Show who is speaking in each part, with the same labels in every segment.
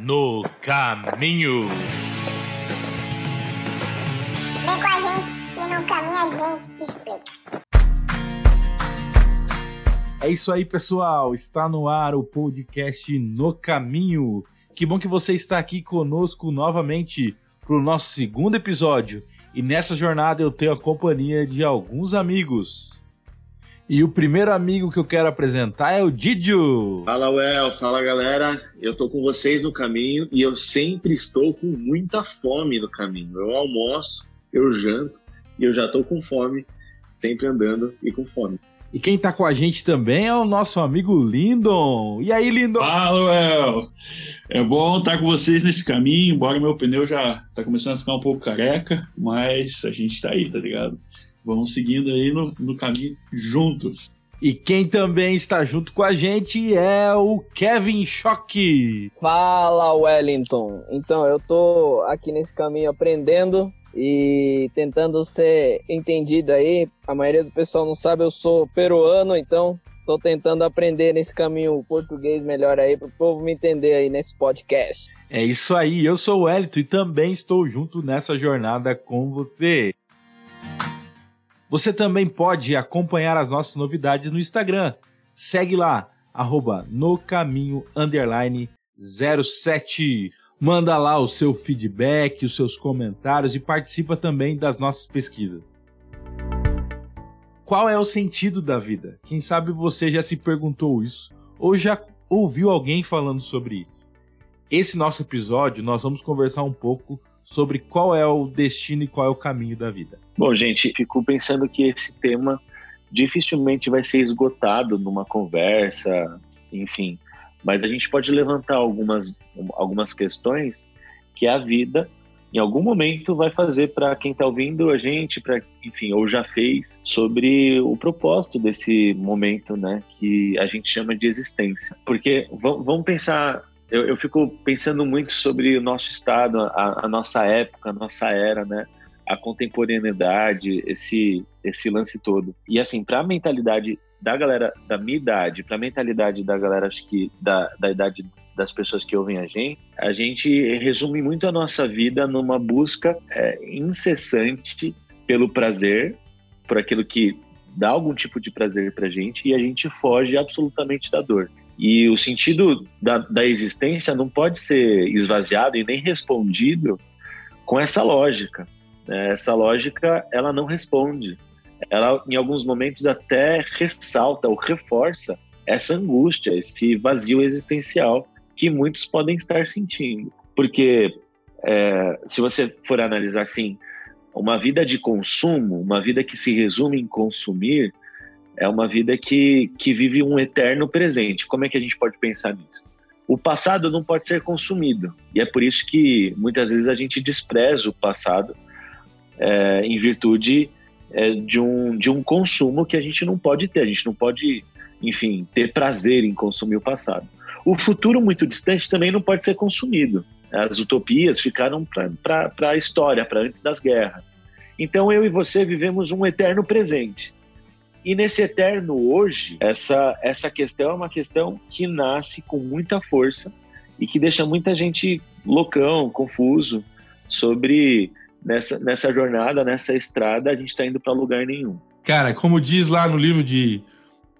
Speaker 1: no caminho.
Speaker 2: Vem com a gente que no caminho a gente te explica.
Speaker 1: É isso aí, pessoal. Está no ar o podcast No Caminho. Que bom que você está aqui conosco novamente para o nosso segundo episódio. E nessa jornada eu tenho a companhia de alguns amigos. E o primeiro amigo que eu quero apresentar é o Didio.
Speaker 3: Fala, Well, fala galera. Eu tô com vocês no caminho e eu sempre estou com muita fome no caminho. Eu almoço, eu janto e eu já tô com fome, sempre andando e com fome.
Speaker 1: E quem tá com a gente também é o nosso amigo Lindon. E aí, Lindon?
Speaker 4: Fala, Well. É bom estar com vocês nesse caminho, embora meu pneu já tá começando a ficar um pouco careca, mas a gente tá aí, tá ligado? Vamos seguindo aí no, no caminho juntos.
Speaker 1: E quem também está junto com a gente é o Kevin Choque.
Speaker 5: Fala, Wellington. Então, eu tô aqui nesse caminho aprendendo e tentando ser entendido aí. A maioria do pessoal não sabe, eu sou peruano, então tô tentando aprender nesse caminho português melhor aí para o povo me entender aí nesse podcast.
Speaker 1: É isso aí, eu sou o Wellington e também estou junto nessa jornada com você. Você também pode acompanhar as nossas novidades no Instagram. Segue lá, arroba no caminho underline 07. Manda lá o seu feedback, os seus comentários e participa também das nossas pesquisas. Qual é o sentido da vida? Quem sabe você já se perguntou isso ou já ouviu alguém falando sobre isso. Esse nosso episódio nós vamos conversar um pouco sobre qual é o destino e qual é o caminho da vida.
Speaker 3: Bom, gente, fico pensando que esse tema dificilmente vai ser esgotado numa conversa, enfim. Mas a gente pode levantar algumas, algumas questões que a vida, em algum momento, vai fazer para quem está ouvindo a gente, para enfim, ou já fez, sobre o propósito desse momento, né, que a gente chama de existência. Porque vamos pensar eu, eu fico pensando muito sobre o nosso estado, a, a nossa época, a nossa era, né? A contemporaneidade, esse esse lance todo. E assim, para a mentalidade da galera da minha idade, para a mentalidade da galera acho que da, da idade das pessoas que ouvem a gente, a gente resume muito a nossa vida numa busca é, incessante pelo prazer, por aquilo que dá algum tipo de prazer pra gente e a gente foge absolutamente da dor. E o sentido da, da existência não pode ser esvaziado e nem respondido com essa lógica. Essa lógica, ela não responde. Ela, em alguns momentos, até ressalta ou reforça essa angústia, esse vazio existencial que muitos podem estar sentindo. Porque, é, se você for analisar assim, uma vida de consumo, uma vida que se resume em consumir, é uma vida que, que vive um eterno presente. Como é que a gente pode pensar nisso? O passado não pode ser consumido. E é por isso que muitas vezes a gente despreza o passado é, em virtude é, de, um, de um consumo que a gente não pode ter. A gente não pode, enfim, ter prazer em consumir o passado. O futuro muito distante também não pode ser consumido. As utopias ficaram para a história, para antes das guerras. Então eu e você vivemos um eterno presente. E nesse eterno hoje, essa, essa questão é uma questão que nasce com muita força e que deixa muita gente loucão, confuso sobre nessa, nessa jornada, nessa estrada, a gente está indo para lugar nenhum.
Speaker 1: Cara, como diz lá no livro de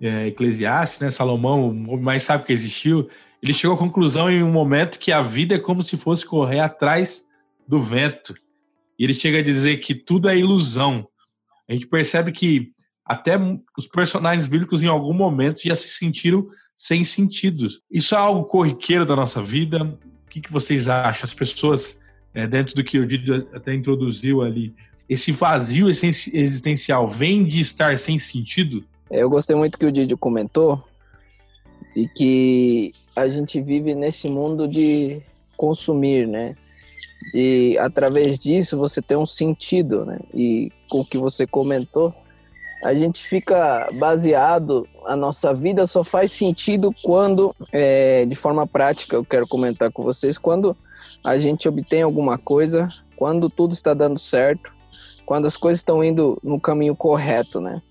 Speaker 1: é, Eclesiastes, né, Salomão, o mais sábio que existiu, ele chegou à conclusão em um momento que a vida é como se fosse correr atrás do vento. E ele chega a dizer que tudo é ilusão. A gente percebe que até os personagens bíblicos em algum momento já se sentiram sem sentido. Isso é algo corriqueiro da nossa vida? O que, que vocês acham? As pessoas, é, dentro do que o Didi até introduziu ali, esse vazio existencial vem de estar sem sentido?
Speaker 5: Eu gostei muito que o Didi comentou e que a gente vive nesse mundo de consumir, né? De através disso você ter um sentido, né? E com o que você comentou, a gente fica baseado, a nossa vida só faz sentido quando, é, de forma prática, eu quero comentar com vocês, quando a gente obtém alguma coisa, quando tudo está dando certo, quando as coisas estão indo no caminho correto, né?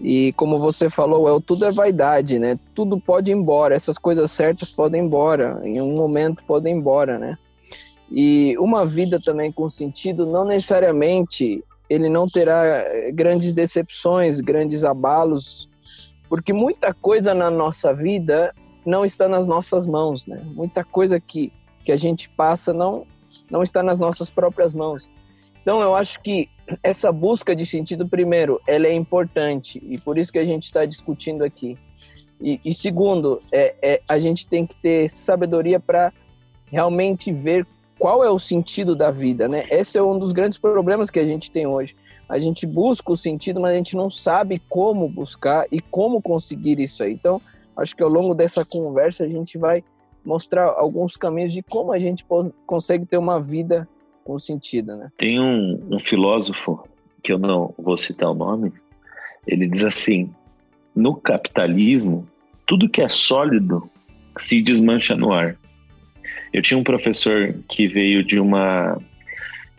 Speaker 5: E como você falou, é, tudo é vaidade, né? Tudo pode ir embora, essas coisas certas podem ir embora, em um momento podem ir embora, né? E uma vida também com sentido, não necessariamente ele não terá eh, grandes decepções, grandes abalos, porque muita coisa na nossa vida não está nas nossas mãos, né? Muita coisa que, que a gente passa não, não está nas nossas próprias mãos. Então, eu acho que essa busca de sentido, primeiro, ela é importante e por isso que a gente está discutindo aqui. E, e segundo, é, é, a gente tem que ter sabedoria para realmente ver qual é o sentido da vida, né? Esse é um dos grandes problemas que a gente tem hoje. A gente busca o sentido, mas a gente não sabe como buscar e como conseguir isso aí. Então, acho que ao longo dessa conversa a gente vai mostrar alguns caminhos de como a gente consegue ter uma vida com sentido, né?
Speaker 3: Tem um, um filósofo que eu não vou citar o nome. Ele diz assim: no capitalismo, tudo que é sólido se desmancha no ar. Eu tinha um professor que veio de uma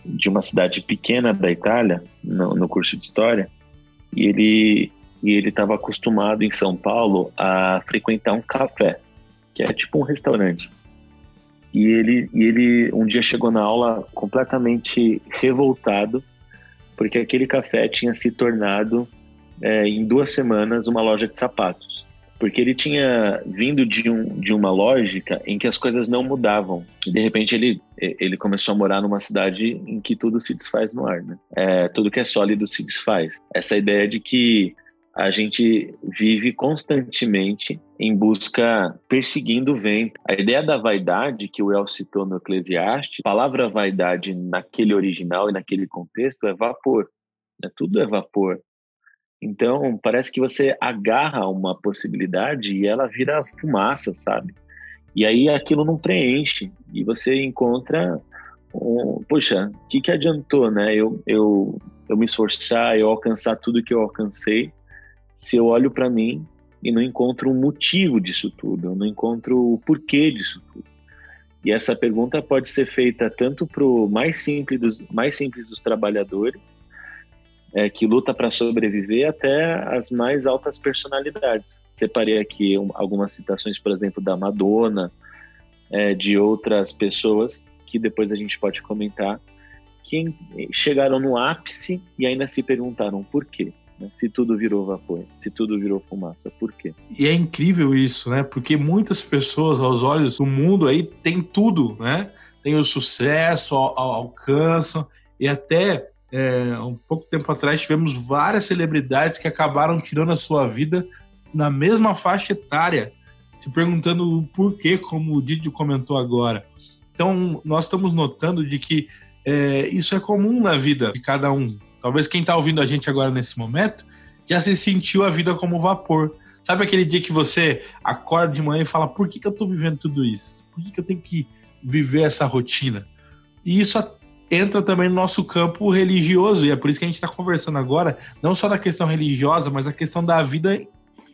Speaker 3: de uma cidade pequena da Itália no, no curso de história e ele e ele estava acostumado em São Paulo a frequentar um café que é tipo um restaurante e ele, e ele um dia chegou na aula completamente revoltado, porque aquele café tinha se tornado, é, em duas semanas, uma loja de sapatos. Porque ele tinha vindo de, um, de uma lógica em que as coisas não mudavam. E, de repente, ele, ele começou a morar numa cidade em que tudo se desfaz no ar. Né? É, tudo que é sólido se desfaz. Essa ideia de que a gente vive constantemente em busca, perseguindo o vento. A ideia da vaidade que o El citou no Eclesiastes, a palavra vaidade naquele original e naquele contexto é vapor. Né? Tudo é vapor. Então, parece que você agarra uma possibilidade e ela vira fumaça, sabe? E aí aquilo não preenche. E você encontra um, poxa, o que, que adiantou, né? Eu, eu, eu me esforçar, eu alcançar tudo que eu alcancei se eu olho para mim e não encontro um motivo disso tudo, eu não encontro o porquê disso tudo. E essa pergunta pode ser feita tanto para o mais simples dos mais simples dos trabalhadores, é, que luta para sobreviver, até as mais altas personalidades. Separei aqui um, algumas citações, por exemplo, da Madonna, é, de outras pessoas que depois a gente pode comentar, que chegaram no ápice e ainda se perguntaram por quê. Né? Se tudo virou vapor, se tudo virou fumaça, por quê?
Speaker 1: E é incrível isso, né? Porque muitas pessoas, aos olhos do mundo aí, tem tudo, né? Tem o sucesso, alcançam, e até é, um pouco tempo atrás tivemos várias celebridades que acabaram tirando a sua vida na mesma faixa etária, se perguntando o porquê, como o Didio comentou agora. Então, nós estamos notando de que é, isso é comum na vida de cada um. Talvez quem está ouvindo a gente agora nesse momento já se sentiu a vida como vapor. Sabe aquele dia que você acorda de manhã e fala: por que, que eu estou vivendo tudo isso? Por que, que eu tenho que viver essa rotina? E isso entra também no nosso campo religioso, e é por isso que a gente está conversando agora, não só da questão religiosa, mas a questão da vida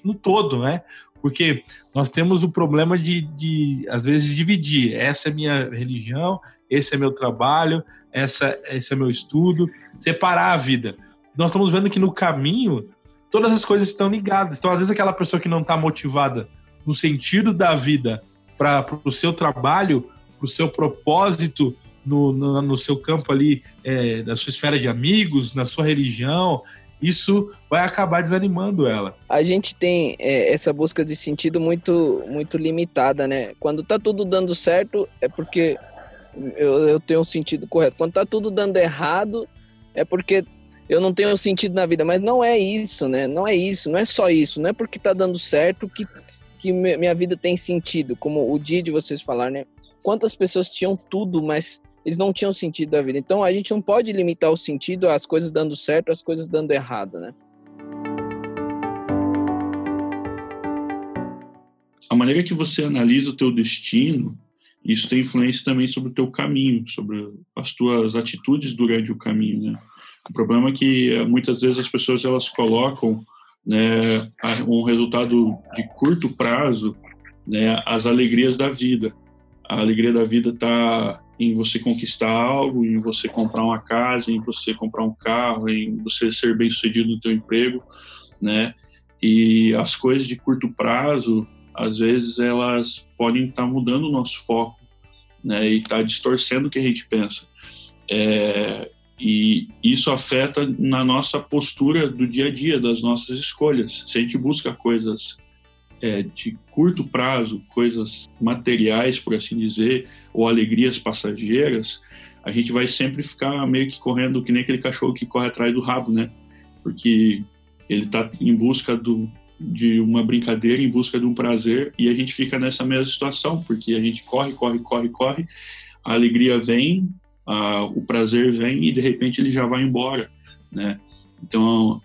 Speaker 1: no todo, né? Porque nós temos o problema de, de, às vezes, dividir. Essa é minha religião, esse é meu trabalho, essa, esse é meu estudo, separar a vida. Nós estamos vendo que no caminho todas as coisas estão ligadas. Então, às vezes, aquela pessoa que não está motivada no sentido da vida para o seu trabalho, para o seu propósito no, no, no, seu campo ali, é, na sua esfera de amigos, na sua religião, isso vai acabar desanimando ela.
Speaker 5: A gente tem é, essa busca de sentido muito, muito limitada, né? Quando tá tudo dando certo, é porque eu, eu tenho um sentido correto. Quando tá tudo dando errado, é porque eu não tenho sentido na vida. Mas não é isso, né? Não é isso, não é só isso. Não é porque tá dando certo que, que minha vida tem sentido. Como o dia de vocês falaram, né? Quantas pessoas tinham tudo, mas eles não tinham sentido da vida. Então a gente não pode limitar o sentido às coisas dando certo, às coisas dando errado, né?
Speaker 4: A maneira que você analisa o teu destino isso tem influência também sobre o teu caminho, sobre as tuas atitudes durante o caminho, né? O problema é que eh, muitas vezes as pessoas elas colocam né, um resultado de curto prazo, né, as alegrias da vida. A alegria da vida está em você conquistar algo, em você comprar uma casa, em você comprar um carro, em você ser bem sucedido no teu emprego. né? E as coisas de curto prazo, às vezes elas podem estar tá mudando o nosso foco, né? E tá distorcendo o que a gente pensa. É, e isso afeta na nossa postura do dia a dia, das nossas escolhas. Se a gente busca coisas é, de curto prazo, coisas materiais, por assim dizer, ou alegrias passageiras, a gente vai sempre ficar meio que correndo que nem aquele cachorro que corre atrás do rabo, né? Porque ele está em busca do, de uma brincadeira, em busca de um prazer, e a gente fica nessa mesma situação, porque a gente corre, corre, corre, corre, a alegria vem, a, o prazer vem e de repente ele já vai embora, né? Então,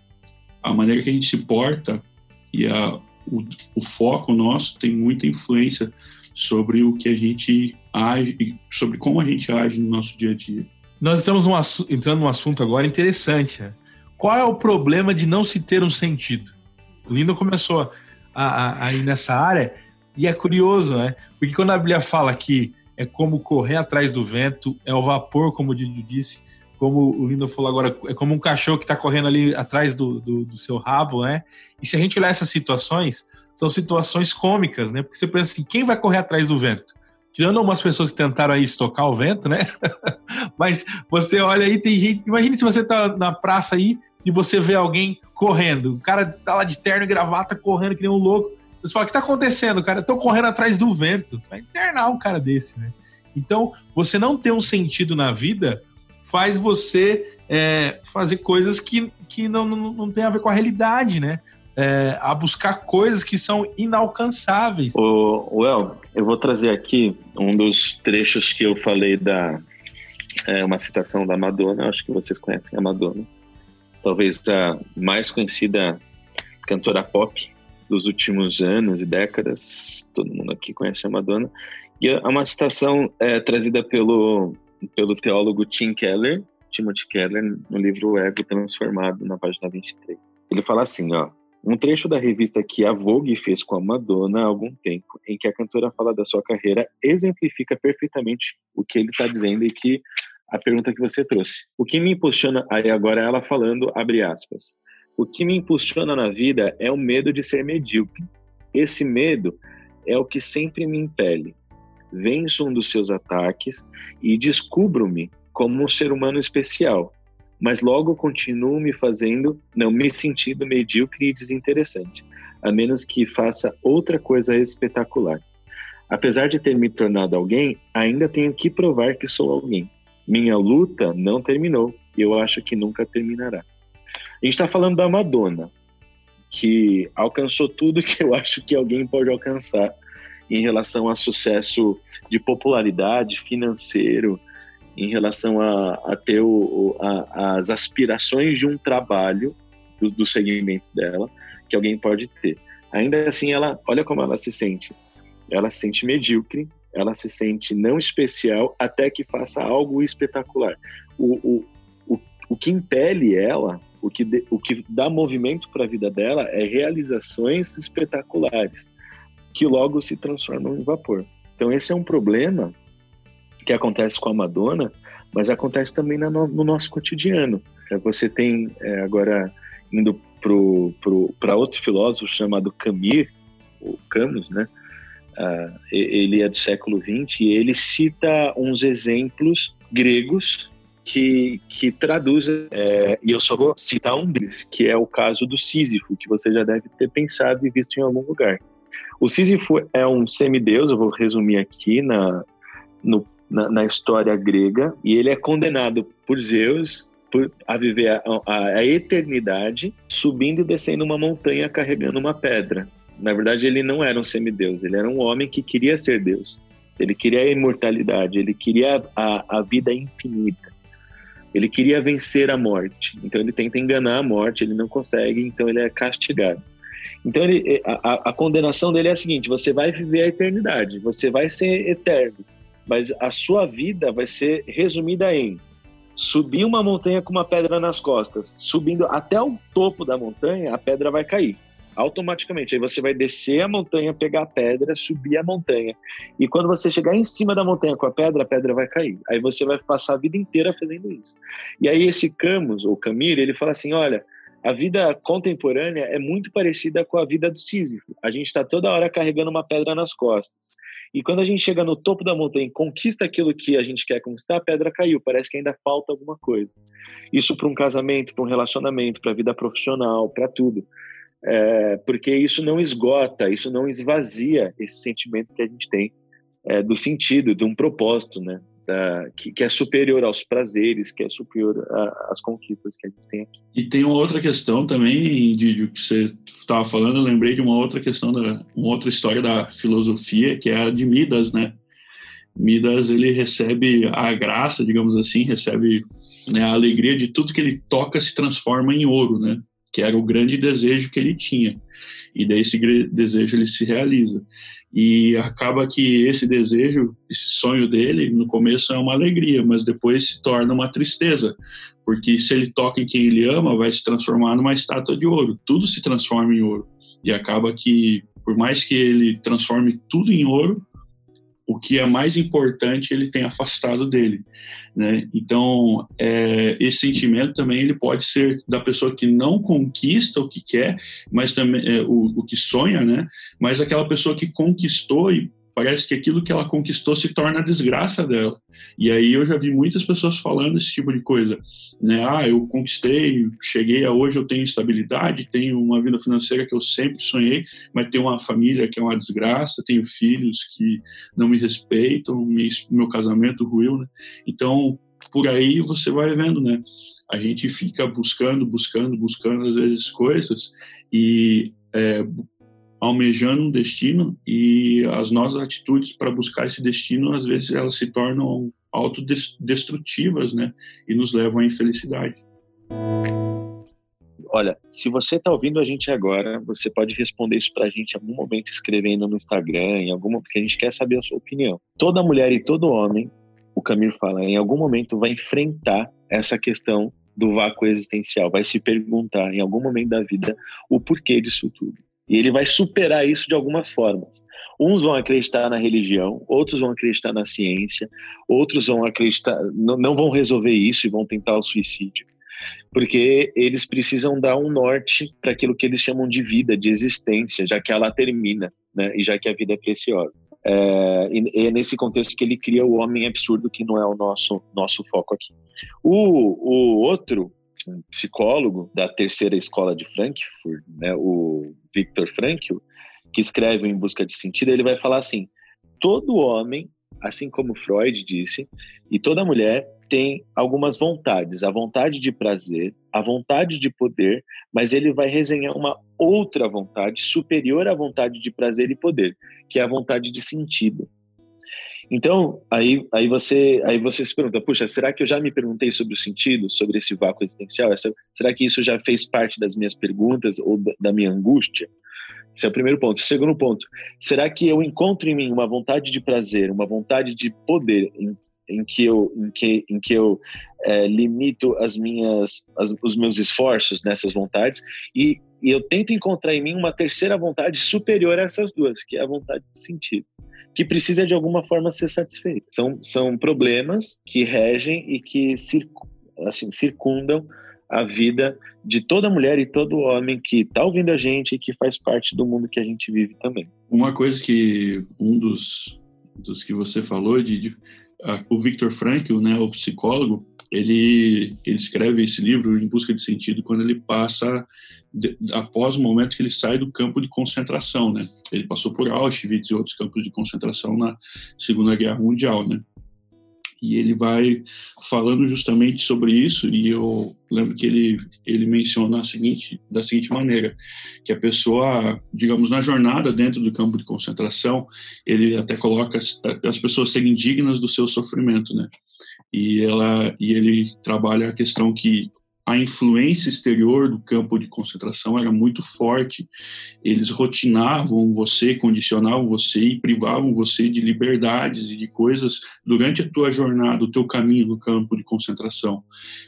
Speaker 4: a maneira que a gente se porta e a, o, o foco nosso tem muita influência sobre o que a gente age, sobre como a gente age no nosso dia a dia.
Speaker 1: Nós estamos num, entrando num assunto agora interessante. Né? Qual é o problema de não se ter um sentido? O Lindo começou a, a, a, ir nessa área e é curioso, né? Porque quando a Bíblia fala que é como correr atrás do vento, é o vapor, como o Didi disse, como o Lindo falou agora, é como um cachorro que está correndo ali atrás do, do, do, seu rabo, né? E se a gente olhar essas situações, são situações cômicas, né? Porque você pensa assim, quem vai correr atrás do vento? Tirando algumas pessoas que tentaram aí estocar o vento, né? Mas você olha aí, tem gente. Imagine se você está na praça aí e você vê alguém correndo. O cara tá lá de terno e gravata correndo que nem um louco. Você fala, o que tá acontecendo, cara? Eu tô correndo atrás do vento. Você vai internar um cara desse, né? Então, você não ter um sentido na vida faz você é, fazer coisas que, que não, não, não tem a ver com a realidade, né? É, a buscar coisas que são inalcançáveis.
Speaker 3: O Well, eu vou trazer aqui um dos trechos que eu falei da é, uma citação da Madonna. Acho que vocês conhecem a Madonna, talvez a mais conhecida cantora pop dos últimos anos e décadas. Todo mundo aqui conhece a Madonna. E é uma citação é, trazida pelo pelo teólogo Tim Keller, Timothy Keller, no livro Ego Transformado, na página 23. Ele fala assim, ó, um trecho da revista que a Vogue fez com a Madonna há algum tempo, em que a cantora fala da sua carreira, exemplifica perfeitamente o que ele está dizendo e que a pergunta que você trouxe. O que me impulsiona, aí agora ela falando, abre aspas, o que me impulsiona na vida é o medo de ser medíocre. Esse medo é o que sempre me impele venço um dos seus ataques e descubro-me como um ser humano especial, mas logo continuo me fazendo, não me sentindo medíocre e desinteressante, a menos que faça outra coisa espetacular. Apesar de ter me tornado alguém, ainda tenho que provar que sou alguém. Minha luta não terminou e eu acho que nunca terminará. A gente está falando da Madonna, que alcançou tudo que eu acho que alguém pode alcançar em relação a sucesso de popularidade financeiro, em relação a, a ter o, a, as aspirações de um trabalho do, do segmento dela que alguém pode ter. Ainda assim, ela, olha como ela se sente. Ela se sente medíocre, ela se sente não especial até que faça algo espetacular. O, o, o, o que impele ela, o que, de, o que dá movimento para a vida dela é realizações espetaculares que logo se transformam em vapor. Então esse é um problema que acontece com a Madonna, mas acontece também no, no nosso cotidiano. É, você tem é, agora indo para outro filósofo chamado Camus, o Camus, né? Uh, ele é do século XX e ele cita uns exemplos gregos que, que traduzem, é, e eu só vou citar um deles, que é o caso do Sísifo, que você já deve ter pensado e visto em algum lugar. O Sísifo é um semideus, eu vou resumir aqui na, no, na, na, história grega, e ele é condenado por Zeus por, a viver a, a, a eternidade subindo e descendo uma montanha carregando uma pedra. Na verdade, ele não era um semideus, ele era um homem que queria ser Deus. Ele queria a imortalidade, ele queria a, a vida infinita. Ele queria vencer a morte. Então ele tenta enganar a morte, ele não consegue, então ele é castigado. Então ele, eh, a, a, condenação dele é a seguinte: você vai viver a eternidade, você vai ser eterno, mas a sua vida vai ser resumida em subir uma montanha com uma pedra nas costas, subindo até o topo da montanha, a pedra vai cair automaticamente. Aí você vai descer a montanha, pegar a pedra, subir a montanha. E quando você chegar em cima da montanha com a pedra, a pedra vai cair. Aí você vai passar a vida inteira fazendo isso. E aí esse Camus, ou Camille, ele fala assim, olha, A vida contemporânea é muito parecida com a vida do Sísifo. A gente está toda hora carregando uma pedra nas costas. E quando a gente chega no topo da montanha e conquista aquilo que a gente quer conquistar, a pedra caiu. Parece que ainda falta alguma coisa. Isso para um casamento, para um relacionamento, para a vida profissional, para tudo. É, porque isso não esgota, isso não esvazia esse sentimento que a gente tem é, do sentido, de um propósito, né? Da, que, que, é superior aos prazeres, que é superior às conquistas que a gente tem aqui.
Speaker 4: E tem uma outra questão também, de que você estava falando, eu lembrei de uma outra questão, da, uma outra história da filosofia, que é a de Midas, né? Midas, ele recebe a graça, digamos assim, recebe né, a alegria de tudo que ele toca se transforma em ouro, né? Que era o grande desejo que ele tinha. E daí esse desejo ele se realiza. E acaba que esse desejo, esse sonho dele, no começo é uma alegria, mas depois se torna uma tristeza, porque se ele toca em quem ele ama, vai se transformar numa estátua de ouro. Tudo se transforma em ouro. E acaba que, por mais que ele transforme tudo em ouro, o que é mais importante ele tem afastado dele, né? Então é, esse sentimento também ele pode ser da pessoa que não conquista o que quer, mas também é, o, o que sonha, né? Mas aquela pessoa que conquistou e parece que aquilo que ela conquistou se torna a desgraça dela. E aí eu já vi muitas pessoas falando esse tipo de coisa, né? Ah, eu conquistei, cheguei a hoje, eu tenho estabilidade, tenho uma vida financeira que eu sempre sonhei, mas tenho uma família que é uma desgraça, tenho filhos que não me respeitam, meu casamento ruiu, né? Então, por aí você vai vendo, né? A gente fica buscando, buscando, buscando às vezes coisas e é, almejando um destino e as nossas atitudes para buscar esse destino às vezes elas se tornam autodestrutivas, né, e nos levam à infelicidade.
Speaker 3: Olha, se você está ouvindo a gente agora, você pode responder isso para a gente em algum momento escrevendo no Instagram, em algum porque a gente quer saber a sua opinião. Toda mulher e todo homem, o Camilo fala, em algum momento vai enfrentar essa questão do vácuo existencial, vai se perguntar em algum momento da vida o porquê disso tudo. E ele vai superar isso de algumas formas. Uns vão acreditar na religião, outros vão acreditar na ciência, outros vão acreditar, não, não vão resolver isso e vão tentar o suicídio. Porque eles precisam dar um norte para aquilo que eles chamam de vida, de existência, já que ela termina, né? e já que a vida é preciosa. É, é nesse contexto que ele cria o homem absurdo, que não é o nosso, nosso foco aqui. O, o outro um psicólogo da terceira escola de Frankfurt, né, o Viktor Frankl, que escreve Em Busca de Sentido, ele vai falar assim: todo homem, assim como Freud disse, e toda mulher tem algumas vontades, a vontade de prazer, a vontade de poder, mas ele vai resenhar uma outra vontade superior à vontade de prazer e poder, que é a vontade de sentido. Então, aí, aí, você, aí você se pergunta, puxa, será que eu já me perguntei sobre o sentido, sobre esse vácuo existencial? Será que isso já fez parte das minhas perguntas ou da minha angústia? Esse é o primeiro ponto. Segundo ponto, será que eu encontro em mim uma vontade de prazer, uma vontade de poder em, em que eu, em que, em que eu é, limito as minhas, as, os meus esforços nessas vontades e, e eu tento encontrar em mim uma terceira vontade superior a essas duas, que é a vontade de sentido que precisa de alguma forma ser satisfeito. São, são problemas que regem e que assim, circundam a vida de toda mulher e todo homem que está ouvindo a gente e que faz parte do mundo que a gente vive também.
Speaker 4: Uma coisa que um dos, dos que você falou, uh, o Victor Frankl, né, o psicólogo, ele, ele escreve esse livro em busca de sentido quando ele passa de, após o momento que ele sai do campo de concentração, né? Ele passou por Auschwitz e outros campos de concentração na Segunda Guerra Mundial, né? E ele vai falando justamente sobre isso e eu lembro que ele ele menciona a seguinte da seguinte maneira que a pessoa digamos na jornada dentro do campo de concentração ele até coloca as, as pessoas serem dignas do seu sofrimento né? E ela e ele trabalha a questão que a influência exterior do campo de concentração era muito forte. Eles rotinavam você, condicionavam você e privavam você de liberdades e de coisas durante a tua jornada, o teu caminho no campo de concentração.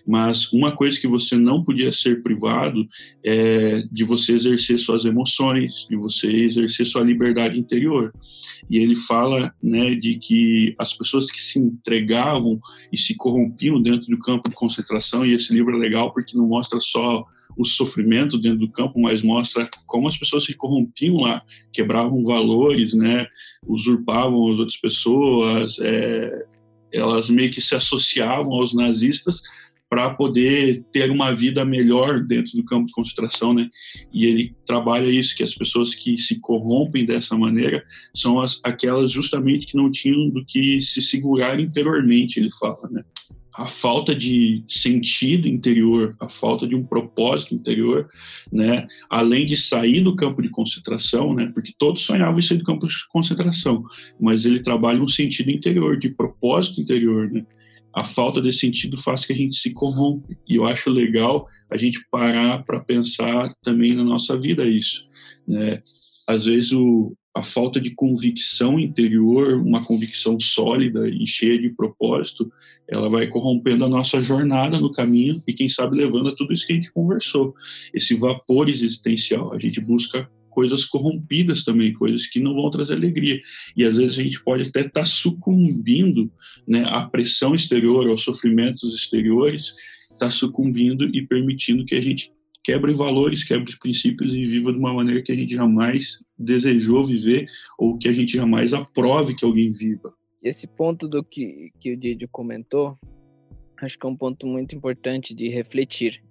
Speaker 4: Mas uma coisa que você não podia ser privado é de você exercer suas emoções, de você exercer sua liberdade interior. E ele fala, né, de que as pessoas que se entregavam e se corrompiam dentro do campo de concentração, e esse livro é legal porque não mostra só o sofrimento dentro do campo, mas mostra como as pessoas se corrompiam lá, quebravam valores, né, usurpavam as outras pessoas, é, elas meio que se associavam aos nazistas para poder ter uma vida melhor dentro do campo de concentração, né? E ele trabalha isso que as pessoas que se corrompem dessa maneira são as, aquelas justamente que não tinham do que se segurar interiormente, ele fala, né? A falta de sentido interior, a falta de um propósito interior, né? Além de sair do campo de concentração, né? Porque todos sonhavam em sair do campo de concentração, mas ele trabalha um sentido interior, de propósito interior, né? A falta desse sentido faz que a gente se corrompe. E eu acho legal a gente parar para pensar também na nossa vida isso, né? Às vezes o, a falta de convicção interior, uma convicção sólida e cheia de propósito, ela vai corrompendo a nossa jornada no caminho e, quem sabe, levando a tudo isso que a gente conversou. Esse vapor existencial. A gente busca coisas corrompidas também, coisas que não vão trazer alegria. E às vezes a gente pode até estar tá sucumbindo né, à pressão exterior, aos sofrimentos exteriores, está sucumbindo e permitindo que a gente quebre valores, quebre princípios e viva de uma maneira que a gente jamais desejou viver ou que a gente jamais aprove que alguém viva.
Speaker 5: Esse ponto do que, que o Didio comentou, acho que é um ponto muito importante de refletir.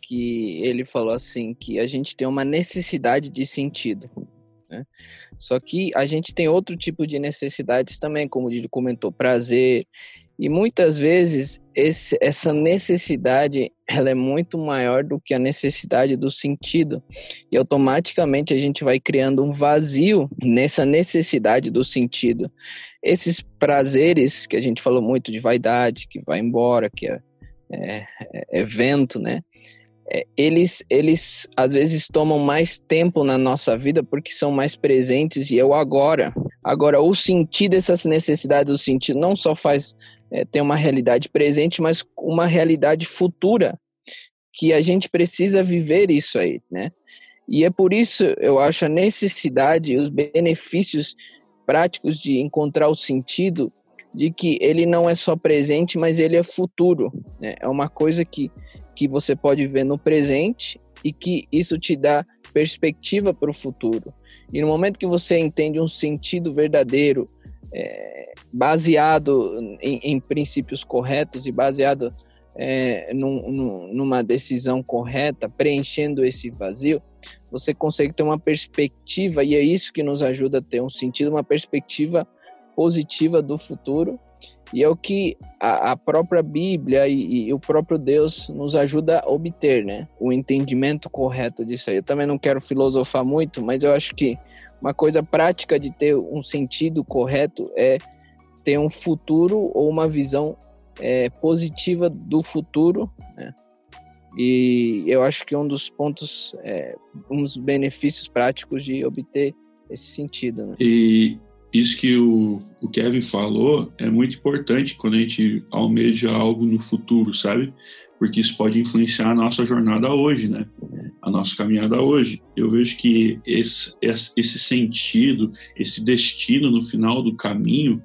Speaker 5: Que ele falou assim, que a gente tem uma necessidade de sentido. Né? Só que a gente tem outro tipo de necessidades também, como o Didio comentou, prazer e muitas vezes esse, essa necessidade ela é muito maior do que a necessidade do sentido. E automaticamente a gente vai criando um vazio nessa necessidade do sentido. Esses prazeres que a gente falou muito de vaidade, que vai embora, que é, é, é vento, né? É, eles, eles às vezes tomam mais tempo na nossa vida porque são mais presentes e é o agora. Agora, o sentido, essas necessidades, o sentido não só faz é, ter uma realidade presente, mas uma realidade futura que a gente precisa viver isso aí, né? E é por isso eu acho a necessidade, os benefícios práticos de encontrar o sentido de que ele não é só presente, mas ele é futuro. Né? É uma coisa que, que você pode ver no presente e que isso te dá perspectiva para o futuro. E no momento que você entende um sentido verdadeiro, é, baseado em, em, princípios corretos e baseado é, num, num, numa decisão correta, preenchendo esse vazio, você consegue ter uma perspectiva, e é isso que nos ajuda a ter um sentido, uma perspectiva positiva do futuro, e é o que a, a própria Bíblia e, e, o próprio Deus nos ajuda a obter, né? O entendimento correto disso aí. Eu também não quero filosofar muito, mas eu acho que uma coisa prática de ter um sentido correto é ter um futuro ou uma visão é, positiva do futuro, né? E eu acho que um dos pontos, é, um dos benefícios práticos de obter esse sentido. Né?
Speaker 4: E isso que o, o Kevin falou é muito importante quando a gente almeja algo no futuro, sabe? Porque isso pode influenciar a nossa jornada hoje, né? a nossa caminhada hoje. Eu vejo que esse, esse sentido, esse destino no final do caminho,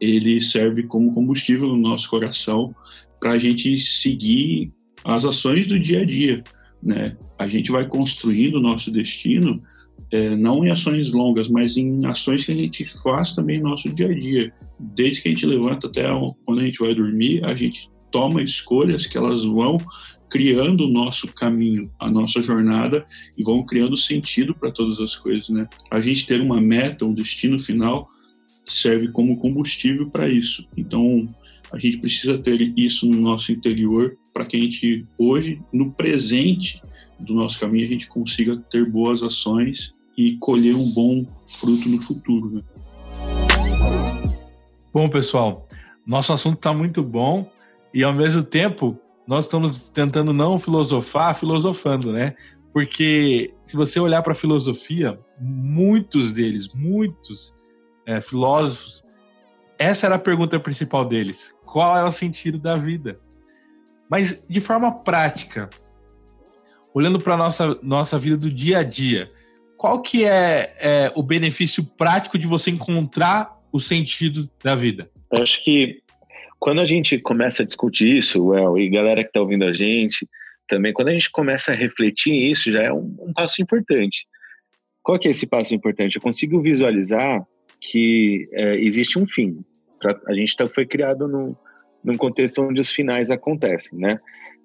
Speaker 4: ele serve como combustível no nosso coração para a gente seguir as ações do dia a dia, né? A gente vai construindo o nosso destino é, não em ações longas, mas em ações que a gente faz também no nosso dia a dia. Desde que a gente levanta até quando a gente vai dormir, a gente toma escolhas que elas vão criando o nosso caminho, a nossa jornada e vão criando sentido para todas as coisas, né? A gente ter uma meta, um destino final serve como combustível para isso. Então, a gente precisa ter isso no nosso interior para que a gente hoje, no presente do nosso caminho, a gente consiga ter boas ações e colher um bom fruto no futuro, né?
Speaker 1: Bom, pessoal, nosso assunto está muito bom e ao mesmo tempo nós estamos tentando não filosofar, filosofando, né? Porque se você olhar para a filosofia, muitos deles, muitos é, filósofos, essa era a pergunta principal deles: qual é o sentido da vida? Mas de forma prática, olhando para nossa, nossa vida do dia a dia, qual que é, é, o benefício prático de você encontrar o sentido da vida?
Speaker 3: Eu acho que quando a gente começa a discutir isso, well, e galera que está ouvindo a gente, também, quando a gente começa a refletir isso, já é um, um passo importante. Qual que é esse passo importante? Eu consigo visualizar que é, existe um fim. A gente tá, foi criado no, num contexto onde os finais acontecem, né?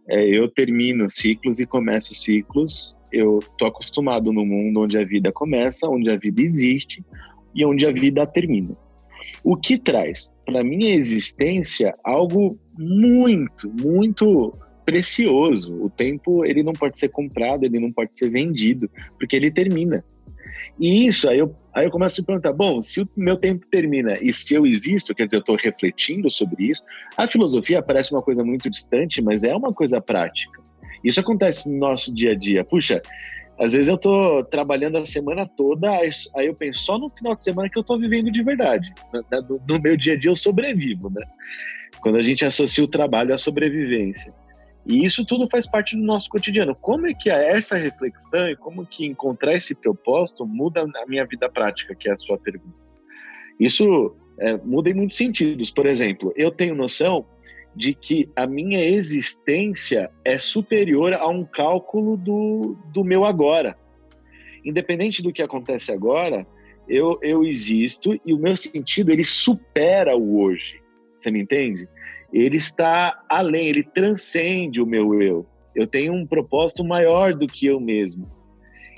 Speaker 3: É, eu termino ciclos e começo ciclos. Eu tô acostumado no mundo onde a vida começa, onde a vida existe e onde a vida termina. O que traz para minha existência algo muito, muito precioso. O tempo ele não pode ser comprado, ele não pode ser vendido, porque ele termina. E isso, aí eu, aí eu começo a me perguntar: bom, se o meu tempo termina e se eu existo, quer dizer, eu estou refletindo sobre isso, a filosofia parece uma coisa muito distante, mas é uma coisa prática. Isso acontece no nosso dia a dia. Puxa, às vezes eu estou trabalhando a semana toda, aí eu penso só no final de semana que eu estou vivendo de verdade. No, no meu dia a dia eu sobrevivo, né? Quando a gente associa o trabalho à sobrevivência. E isso tudo faz parte do nosso cotidiano. Como é que essa reflexão e como que encontrar esse propósito muda a minha vida prática, que é a sua pergunta? Isso é, muda em muitos sentidos. Por exemplo, eu tenho noção de que a minha existência é superior a um cálculo do, do meu agora. Independente do que acontece agora, eu, eu existo e o meu sentido ele supera o hoje. Você me entende? Ele está além, ele transcende o meu eu. Eu tenho um propósito maior do que eu mesmo.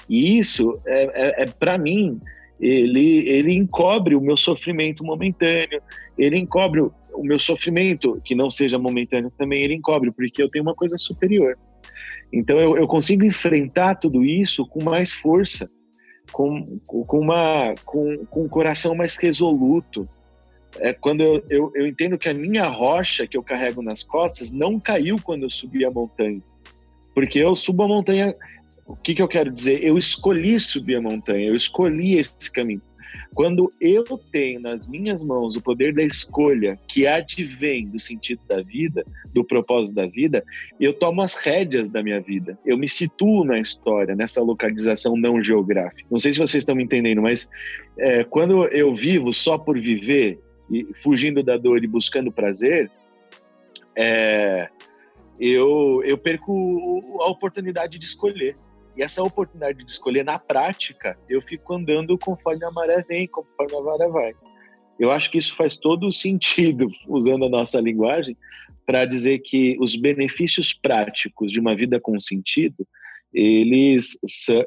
Speaker 3: E isso, é, é, é para mim, ele, ele encobre o meu sofrimento momentâneo, ele encobre o, o meu sofrimento, que não seja momentâneo também, ele encobre, porque eu tenho uma coisa superior. Então eu, eu consigo enfrentar tudo isso com mais força, com, com, uma, com, com um coração mais resoluto, é quando eu, eu, eu, entendo que a minha rocha que eu carrego nas costas não caiu quando eu subi a montanha. Porque eu subo a montanha. O que, que eu quero dizer? Eu escolhi subir a montanha, eu escolhi esse caminho. Quando eu tenho nas minhas mãos o poder da escolha, que advém do sentido da vida, do propósito da vida, eu tomo as rédeas da minha vida. Eu me situo na história, nessa localização não geográfica. Não sei se vocês estão me entendendo, mas é, quando eu vivo só por viver, e fugindo da dor e buscando prazer, é, eu, eu perco a oportunidade de escolher. E essa oportunidade de escolher na prática, eu fico andando conforme a maré vem, conforme a maré vai. Eu acho que isso faz todo sentido, usando a nossa linguagem, para dizer que os benefícios práticos de uma vida com sentido eles,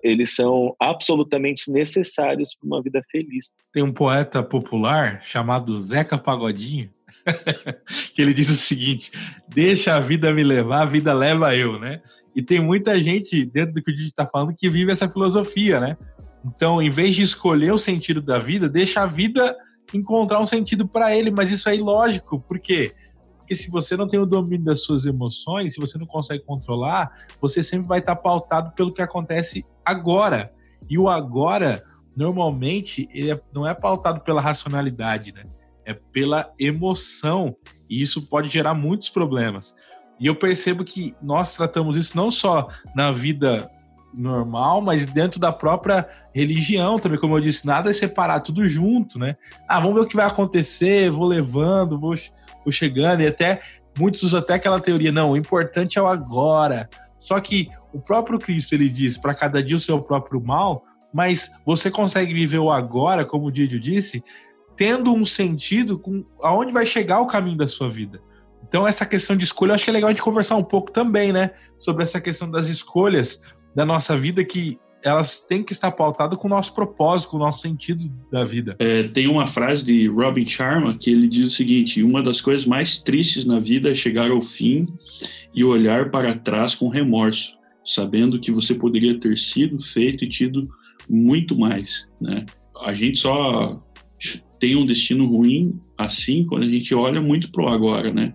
Speaker 3: eles são absolutamente necessários para uma vida feliz.
Speaker 1: Tem um poeta popular chamado Zeca Pagodinho, que ele diz o seguinte: deixa a vida me levar, a vida leva eu, né? E tem muita gente dentro do que o Didi está falando que vive essa filosofia, né? Então, em vez de escolher o sentido da vida, deixa a vida encontrar um sentido para ele, mas isso é ilógico, por quê? Porque se você não tem o domínio das suas emoções, se você não consegue controlar, você sempre vai estar pautado pelo que acontece agora. E o agora, normalmente, ele é, não é pautado pela racionalidade, né? É pela emoção. E isso pode gerar muitos problemas. E eu percebo que nós tratamos isso não só na vida normal, mas dentro da própria religião também, como eu disse, nada é separar, tudo junto, né? Ah, vamos ver o que vai acontecer, vou levando, vou, o chegando, e até muitos usam até aquela teoria, não, o importante é o agora. Só que o próprio Cristo ele diz para cada dia o seu próprio mal, mas você consegue viver o agora, como o Didio disse, tendo um sentido com aonde vai chegar o caminho da sua vida. Então, essa questão de escolha, eu acho que é legal a gente conversar um pouco também, né? Sobre essa questão das escolhas da nossa vida que elas têm que estar pautadas com o nosso propósito, com o nosso sentido da vida.
Speaker 4: É, tem uma frase de Robin Sharma que ele diz o seguinte: uma das coisas mais tristes na vida é chegar ao fim e olhar para trás com remorso, sabendo que você poderia ter sido feito e tido muito mais, né? A gente só tem um destino ruim assim quando a gente olha muito pro agora, né?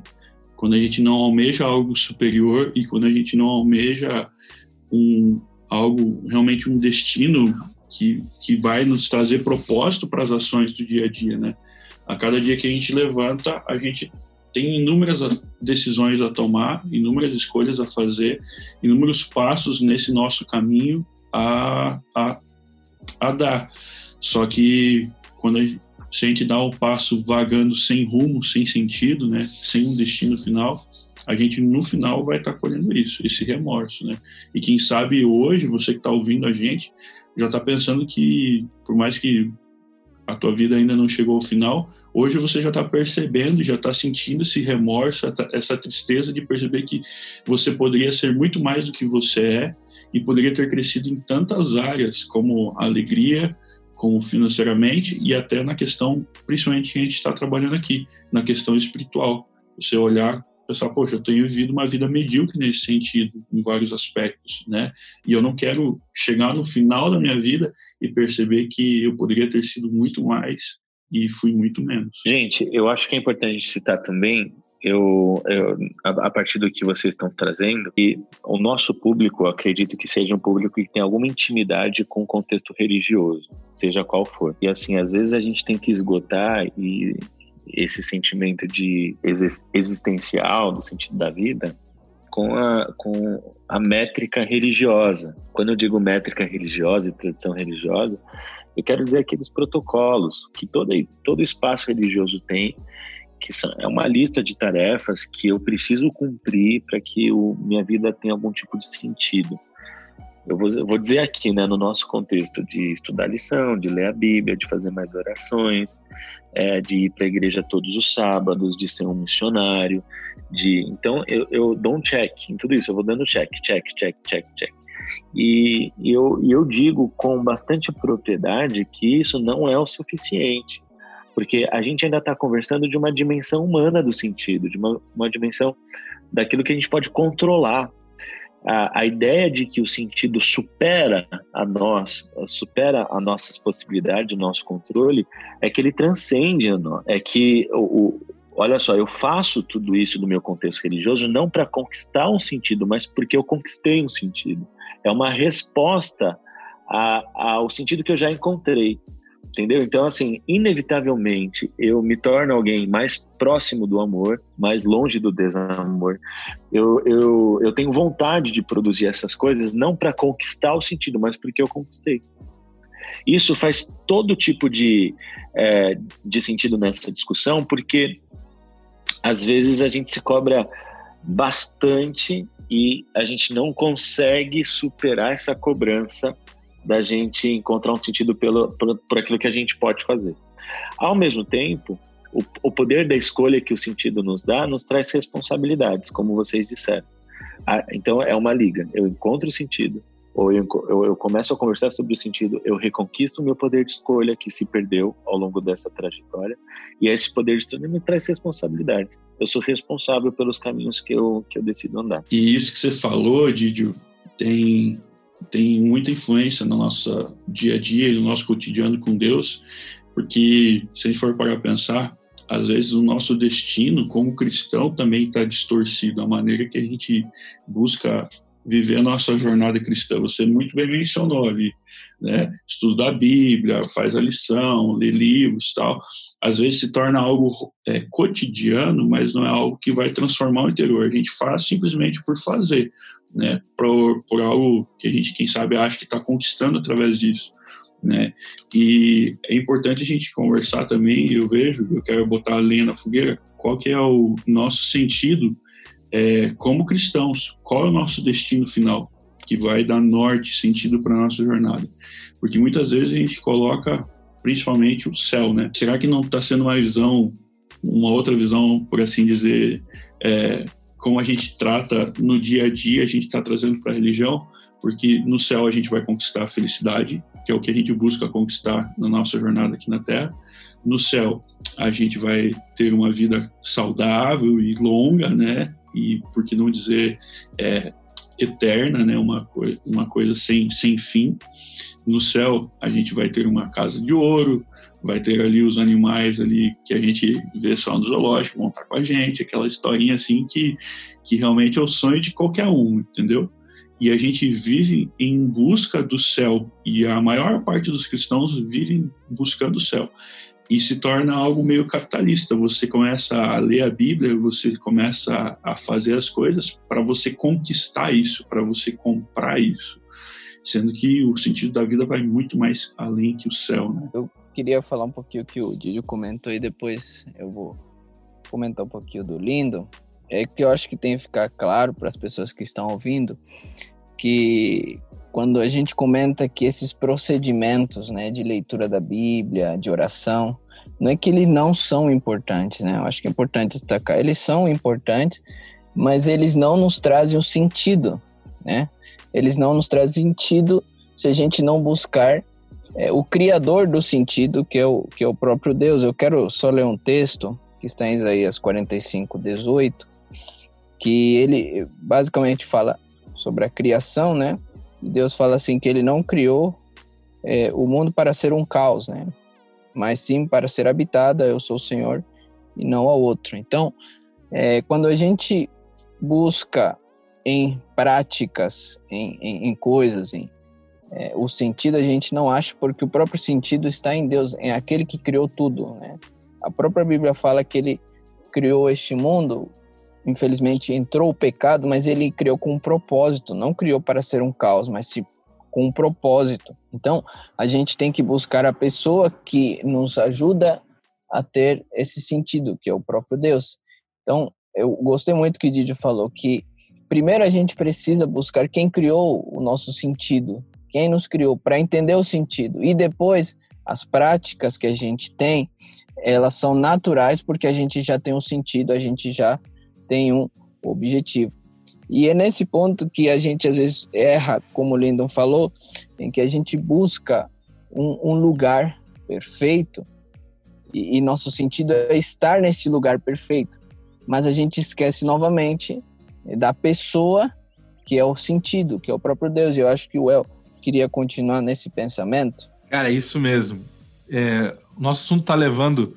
Speaker 4: Quando a gente não almeja algo superior e quando a gente não almeja um algo realmente um destino que, que vai nos trazer propósito para as ações do dia a dia, né? A cada dia que a gente levanta, a gente tem inúmeras decisões a tomar, inúmeras escolhas a fazer, inúmeros passos nesse nosso caminho a, a, a dar. Só que quando a gente, se a gente dá um passo vagando sem rumo, sem sentido, né, sem um destino final, a gente no final vai estar tá colhendo isso, esse remorso, né? E quem sabe hoje, você que está ouvindo a gente, já está pensando que, por mais que a tua vida ainda não chegou ao final, hoje você já está percebendo, já está sentindo esse remorso, essa tristeza de perceber que você poderia ser muito mais do que você é e poderia ter crescido em tantas áreas, como alegria, como financeiramente e até na questão, principalmente que a gente está trabalhando aqui, na questão espiritual. Você olhar pensar, poxa, eu tenho vivido uma vida medíocre nesse sentido, em vários aspectos, né? E eu não quero chegar no final da minha vida e perceber que eu poderia ter sido muito mais e fui muito menos.
Speaker 3: Gente, eu acho que é importante citar também eu, eu a, a, partir do que vocês estão trazendo, e o nosso público, acredito que seja um público que tem alguma intimidade com o contexto religioso, seja qual for. E assim, às vezes a gente tem que esgotar e esse sentimento de existencial, do sentido da vida, com a, com a métrica religiosa. Quando eu digo métrica religiosa e tradição religiosa, eu quero dizer aqueles protocolos que todo, todo espaço religioso tem, que são, é uma lista de tarefas que eu preciso cumprir para que o, minha vida tenha algum tipo de sentido. Eu vou, eu vou dizer aqui, né, no nosso contexto de estudar lição, de ler a Bíblia, de fazer mais orações, é, de ir para a igreja todos os sábados, de ser um missionário, de então eu, eu dou um check em tudo isso, eu vou dando check, check, check, check, check. E, eu, eu digo com bastante propriedade que isso não é o suficiente, porque a gente ainda está conversando de uma dimensão humana do sentido, de uma, uma dimensão daquilo que a gente pode controlar, a, a ideia de que o sentido supera a nós, supera as nossas possibilidades, o nosso controle, é que ele transcende a nós. É que o, o olha só, eu faço tudo isso no meu contexto religioso não para conquistar um sentido, mas porque eu conquistei um sentido. É uma resposta ao sentido que eu já encontrei entendeu? Então, assim, inevitavelmente eu me torno alguém mais próximo do amor, mais longe do desamor. Eu, eu, eu tenho vontade de produzir essas coisas não para conquistar o sentido, mas porque eu conquistei. Isso faz todo tipo de, é, de sentido nessa discussão, porque às vezes a gente se cobra bastante e a gente não consegue superar essa cobrança da gente encontrar um sentido pelo, por, por aquilo que a gente pode fazer. Ao mesmo tempo, o, o, poder da escolha que o sentido nos dá nos traz responsabilidades, como vocês disseram. Ah, então é uma liga. Eu encontro o sentido, ou eu, eu, eu, começo a conversar sobre o sentido, eu reconquisto o meu poder de escolha que se perdeu ao longo dessa trajetória, e esse poder de escolha me traz responsabilidades. Eu sou responsável pelos caminhos que eu, que eu decido andar.
Speaker 4: E isso que você falou, Didio, tem tem muita influência no nosso dia a dia e no nosso cotidiano com Deus, porque se a gente for parar a pensar, às vezes o nosso destino como cristão também está distorcido, a maneira que a gente busca viver a nossa jornada cristã. Você muito bem mencionou ali, né? Estuda a Bíblia, faz a lição, lê livros, tal. Às vezes se torna algo é, cotidiano, mas não é algo que vai transformar o interior. A gente faz simplesmente por fazer né, por, por algo que a gente, quem sabe, acha que está conquistando através disso. Né? E é importante a gente conversar também, eu vejo, eu quero botar a lenha na fogueira, qual que é o nosso sentido é, como cristãos, qual é o nosso destino final, que vai dar norte, sentido para a nossa jornada. Porque muitas vezes a gente coloca principalmente o céu, né? Será que não está sendo uma visão, uma outra visão, por assim dizer, é, como a gente trata no dia a dia, a gente está trazendo para a religião, porque no céu a gente vai conquistar a felicidade, que é o que a gente busca conquistar na nossa jornada aqui na Terra. No céu a gente vai ter uma vida saudável e longa, né? E por que não dizer é, eterna, né? Uma, uma coisa sem, sem fim. No céu a gente vai ter uma casa de ouro, vai ter ali os animais ali que a gente vê só no zoológico, vão estar com a gente, aquela historinha assim que, que realmente é o sonho de qualquer um, entendeu? E a gente vive em busca do céu, e a maior parte dos cristãos vivem buscando o céu. E se torna algo meio capitalista. Você começa a ler a Bíblia, você começa a fazer as coisas para você conquistar isso, para você comprar isso. Sendo que o sentido da vida vai muito mais além que o céu, né?
Speaker 5: Eu queria falar um pouquinho que o Didio comentou e depois eu vou comentar um pouquinho do Lindo. é que eu acho que tem que ficar claro para as pessoas que estão ouvindo que quando a gente comenta que esses procedimentos, né, de leitura da Bíblia, de oração, não é que eles não são importantes, né? Eu acho que é importante destacar, eles são importantes, mas eles não nos trazem o sentido, né? Eles não nos trazem sentido se a gente não buscar é, o criador do sentido, que é, o, que é o próprio Deus. Eu quero só ler um texto que está em Isaías 45, 18, que ele basicamente fala sobre a criação, né? Deus fala assim que ele não criou é, o mundo para ser um caos, né? Mas sim para ser habitada, eu sou o Senhor e não ao outro. Então, é, quando a gente busca em práticas, em, em, em coisas, em, é, o sentido a gente não acha porque o próprio sentido está em Deus, em aquele que criou tudo, né? A própria Bíblia fala que ele criou este mundo, infelizmente entrou o pecado, mas ele criou com um propósito, não criou para ser um caos, mas com um propósito. Então, a gente tem que buscar a pessoa que nos ajuda a ter esse sentido, que é o próprio Deus. Então, eu gostei muito que o Didi falou que primeiro a gente precisa buscar quem criou o nosso sentido, quem nos criou para entender o sentido e depois as práticas que a gente tem, elas são naturais porque a gente já tem um sentido, a gente já tem um objetivo. E é nesse ponto que a gente às vezes erra, como o Lindon falou, em que a gente busca um, um lugar perfeito e, e nosso sentido é estar nesse lugar perfeito, mas a gente esquece novamente da pessoa que é o sentido, que é o próprio Deus. E eu acho que o El queria continuar nesse pensamento.
Speaker 1: Cara, é isso mesmo. É, nosso assunto está levando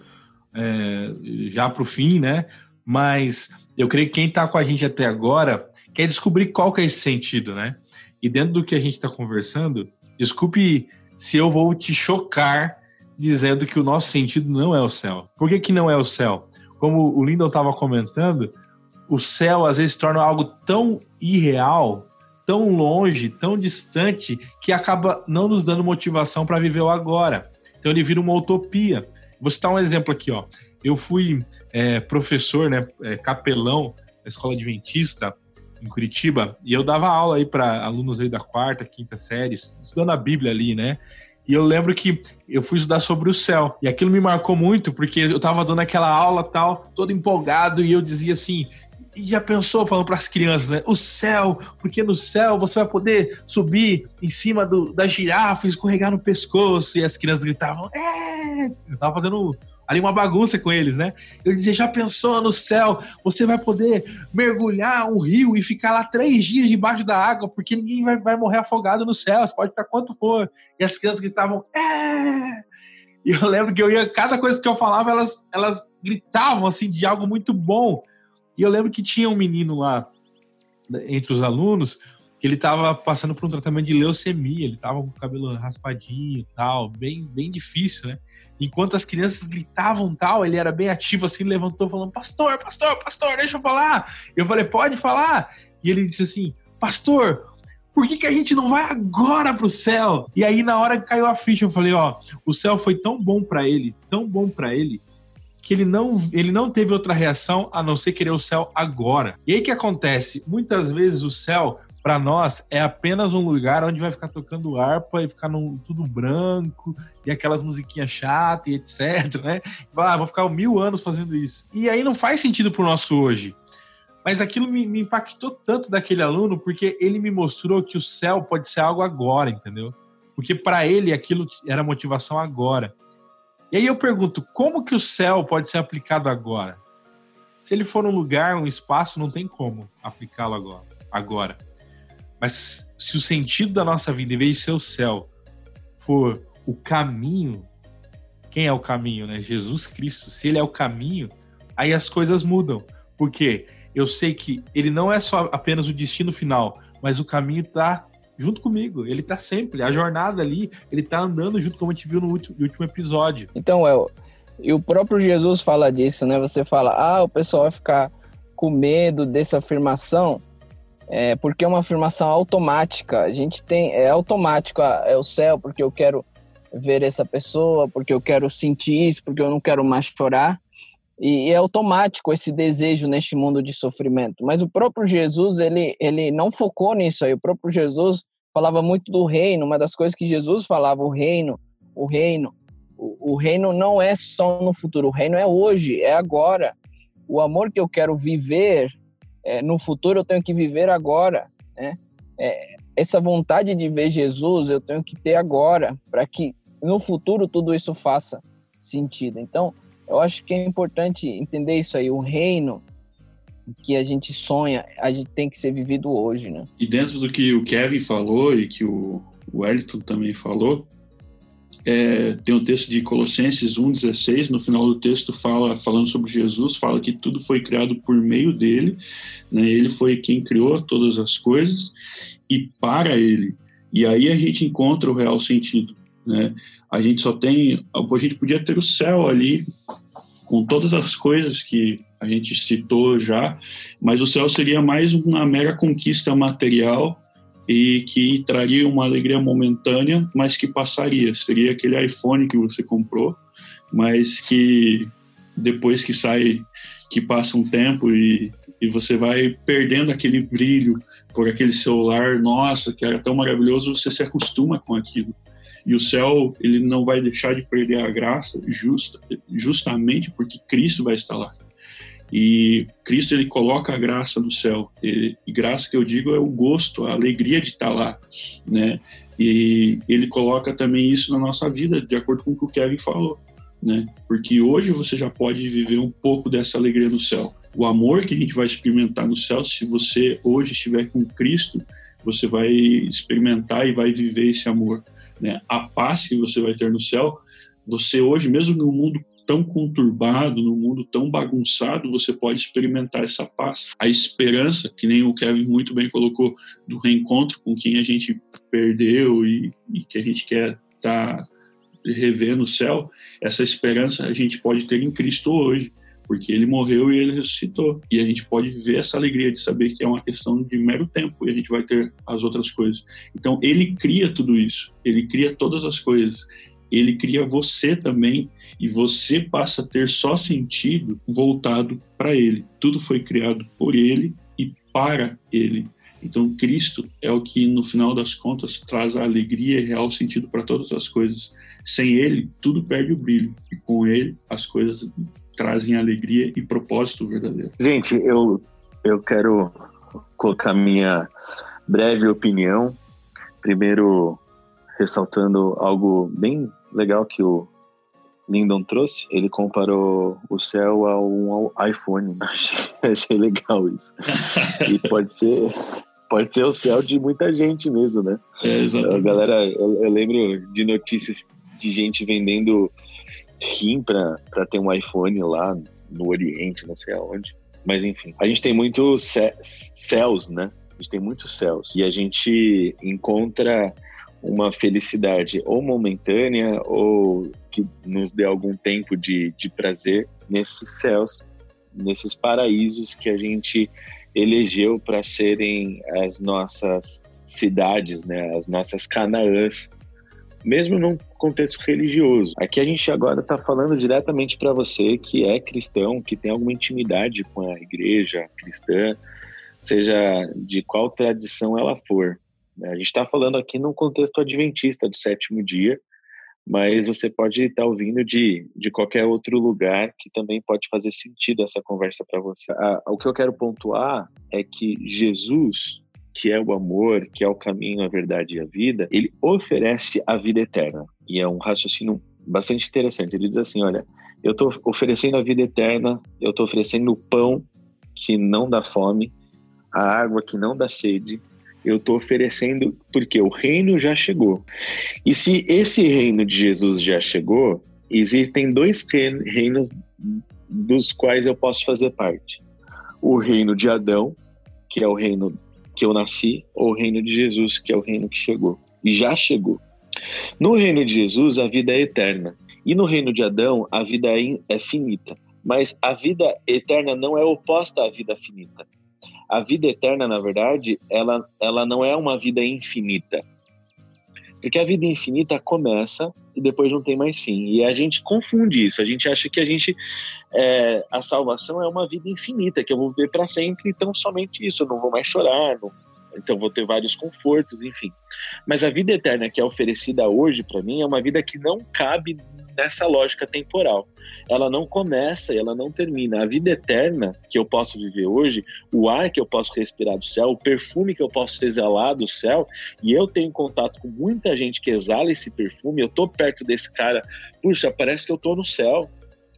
Speaker 1: é, já para o fim, né? Mas eu creio que quem está com a gente até agora quer descobrir qual que é esse sentido, né? E dentro do que a gente está conversando, desculpe se eu vou te chocar dizendo que o nosso sentido não é o céu. Por que, que não é o céu? Como o Lindon estava comentando, o céu às vezes torna algo tão irreal, tão longe, tão distante, que acaba não nos dando motivação para viver o agora. Então ele vira uma utopia. Vou citar um exemplo aqui, ó. Eu fui é, professor, né, é, capelão da escola adventista em Curitiba e eu dava aula aí para alunos aí da quarta, quinta série, estudando a Bíblia ali, né? E eu lembro que eu fui estudar sobre o céu. E aquilo me marcou muito, porque eu tava dando aquela aula tal, todo empolgado, e eu dizia assim: já pensou falando para as crianças, né? O céu, porque no céu você vai poder subir em cima do, da girafa, escorregar no pescoço, e as crianças gritavam, é! Eu tava fazendo ali uma bagunça com eles, né? Eu dizia, já pensou no céu, você vai poder mergulhar um rio e ficar lá três dias debaixo da água, porque ninguém vai, vai morrer afogado no céu, você pode ficar quanto for. E as crianças gritavam, é! E eu lembro que eu ia, cada coisa que eu falava, elas, elas gritavam assim de algo muito bom. E eu lembro que tinha um menino lá entre os alunos que ele estava passando por um tratamento de leucemia, ele estava com o cabelo raspadinho tal, bem, bem difícil, né? Enquanto as crianças gritavam tal, ele era bem ativo assim, levantou falando: "Pastor, pastor, pastor, deixa eu falar". Eu falei: "Pode falar". E ele disse assim: "Pastor, por que, que a gente não vai agora pro céu?". E aí na hora que caiu a ficha, eu falei: "Ó, o céu foi tão bom para ele, tão bom para ele, que ele não, ele não teve outra reação a não ser querer o céu agora. E aí que acontece? Muitas vezes o céu para nós é apenas um lugar onde vai ficar tocando harpa e ficar no, tudo branco e aquelas musiquinhas chatas e etc, né? Ah, vou ficar mil anos fazendo isso. E aí não faz sentido pro nosso hoje. Mas aquilo me, me impactou tanto daquele aluno porque ele me mostrou que o céu pode ser algo agora, entendeu? Porque para ele aquilo era motivação agora. E aí eu pergunto, como que o céu pode ser aplicado agora? Se ele for um lugar, um espaço, não tem como aplicá-lo agora, agora. Mas se o sentido da nossa vida, em vez de ser o céu, for o caminho, quem é o caminho, né? Jesus Cristo. Se ele é o caminho, aí as coisas mudam. Porque eu sei que ele não é só apenas o destino final, mas o caminho está junto comigo. Ele tá sempre, a jornada ali, ele tá andando junto, como a gente viu no último, episódio.
Speaker 5: Então, El, e o próprio Jesus fala disso, né? Você fala, ah, o pessoal vai ficar com medo dessa afirmação, é, porque é uma afirmação automática. A gente tem, é automático, ah, é o céu, porque eu quero ver essa pessoa, porque eu quero sentir isso, porque eu não quero mais chorar. E é automático esse desejo neste mundo de sofrimento. Mas o próprio Jesus, ele, ele não focou nisso aí. O próprio Jesus falava muito do reino. Uma das coisas que Jesus falava, o reino, o reino. O, o reino não é só no futuro, o reino é hoje, é agora. O amor que eu quero viver é, no futuro, eu tenho que viver agora. Né? É, essa vontade de ver Jesus, eu tenho que ter agora, para que no futuro tudo isso faça sentido. Então, eu acho que é importante entender isso aí. O reino que a gente sonha, a gente tem que ser vivido hoje, né?
Speaker 4: E dentro do que o Kevin falou e que o Wellington também falou, é, tem o um texto de Colossenses 1,16, no final do texto fala, falando sobre Jesus, fala que tudo foi criado por meio dele, né? ele foi quem criou todas as coisas e para ele. E aí a gente encontra o real sentido. Né? A gente só tem, a gente podia ter o céu ali com todas as coisas que a gente citou já, mas o céu seria mais uma mera conquista material e que traria uma alegria momentânea, mas que passaria. Seria aquele iPhone que você comprou, mas que depois que sai, que passa um tempo e, e você vai perdendo aquele brilho por aquele celular, nossa, que era tão maravilhoso, você se acostuma com aquilo. E o céu, ele não vai deixar de perder a graça justa, justamente porque Cristo vai estar lá. E Cristo ele coloca a graça no céu. E, e, graça que eu digo é o gosto, a alegria de estar lá, né? E ele coloca também isso na nossa vida, de acordo com o que o Kevin falou, né? Porque hoje você já pode viver um pouco dessa alegria no céu. O amor que a gente vai experimentar no céu, se você hoje estiver com Cristo, você vai experimentar e vai viver esse amor né, a paz que você vai ter no céu, você hoje, mesmo no mundo tão conturbado, no mundo tão bagunçado, você pode experimentar essa paz. A esperança, que nem o Kevin muito bem colocou, do reencontro com quem a gente perdeu e, e que a gente quer estar tá revendo no céu, essa esperança a gente pode ter em Cristo hoje porque ele morreu e ele ressuscitou. E a gente pode viver essa alegria de saber que é uma questão de mero tempo e a gente vai ter as outras coisas. Então, ele cria tudo isso, ele cria todas as coisas. Ele cria você também e você passa a ter só sentido voltado para ele. Tudo foi criado por ele e para ele. Então, Cristo é o que, no final das contas, traz a alegria e real sentido para todas as coisas. Sem Ele, tudo perde o brilho. E com Ele, as coisas trazem alegria e propósito verdadeiro.
Speaker 3: Gente, eu, eu quero colocar minha breve opinião. Primeiro, ressaltando algo bem legal que o Lyndon trouxe. Ele comparou o céu a um iPhone. Achei, achei legal isso. e pode ser, pode ser o céu de muita gente mesmo, né?
Speaker 4: É, exatamente. A
Speaker 3: galera, eu, eu lembro de notícias de gente vendendo rim para ter um iPhone lá no Oriente, não sei aonde. Mas enfim, a gente tem muitos céus, né? A gente tem muitos céus. E a gente encontra uma felicidade ou momentânea ou que nos dê algum tempo de, de prazer nesses céus, nesses paraísos que a gente elegeu para serem as nossas cidades, né? As nossas Canaãs mesmo num contexto religioso. Aqui a gente agora está falando diretamente para você que é cristão, que tem alguma intimidade com a igreja cristã, seja de qual tradição ela for. A gente está falando aqui num contexto adventista do sétimo dia, mas você pode estar tá ouvindo de, de qualquer outro lugar que também pode fazer sentido essa conversa para você. Ah, o que eu quero pontuar é que Jesus que é o amor, que é o caminho, a verdade e a vida, ele oferece a vida eterna. E é um raciocínio bastante interessante. Ele diz assim: olha, eu estou oferecendo a vida eterna, eu estou oferecendo o pão que não dá fome, a água que não dá sede. Eu estou oferecendo porque o reino já chegou. E se esse reino de Jesus já chegou, existem dois reinos dos quais eu posso fazer parte: o reino de Adão, que é o reino que eu nasci, ou o reino de Jesus, que é o reino que chegou. E já chegou. No reino de Jesus, a vida é eterna. E no reino de Adão, a vida é, é finita. Mas a vida eterna não é oposta à vida finita. A vida eterna, na verdade, ela, ela não é uma vida infinita. Porque a vida infinita começa e depois não tem mais fim. E a gente confunde isso. A gente acha que a gente é, a salvação é uma vida infinita, que eu vou viver para sempre, então somente isso. Eu não vou mais chorar, não, então vou ter vários confortos, enfim. Mas a vida eterna que é oferecida hoje para mim é uma vida que não cabe nessa lógica temporal. Ela não começa e ela não termina. A vida eterna que eu posso viver hoje, o ar que eu posso respirar do céu, o perfume que eu posso exalar do céu, e eu tenho contato com muita gente que exala esse perfume, eu tô perto desse cara, puxa, parece que eu tô no céu.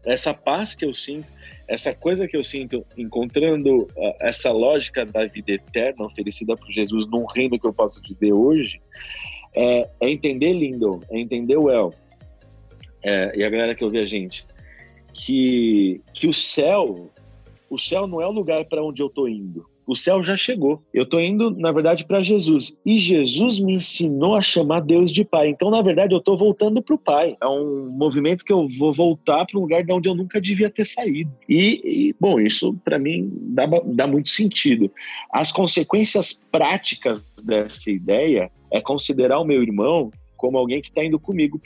Speaker 3: Essa paz que eu sinto, essa coisa que eu sinto encontrando uh, essa lógica da vida eterna oferecida por Jesus num reino que eu posso viver hoje, é, é entender lindo, é entender o El, é, e a galera que ouve a gente, que, que o céu, o céu não é o lugar para onde eu estou indo. O céu já chegou. Eu estou indo, na verdade, para Jesus. E Jesus me ensinou a chamar Deus de Pai. Então, na verdade, eu estou voltando para o Pai. É um movimento que eu vou voltar para um lugar de onde eu nunca devia ter saído. E, e bom, isso para mim dá, dá muito sentido. As consequências práticas dessa ideia é considerar o meu irmão como alguém que está indo comigo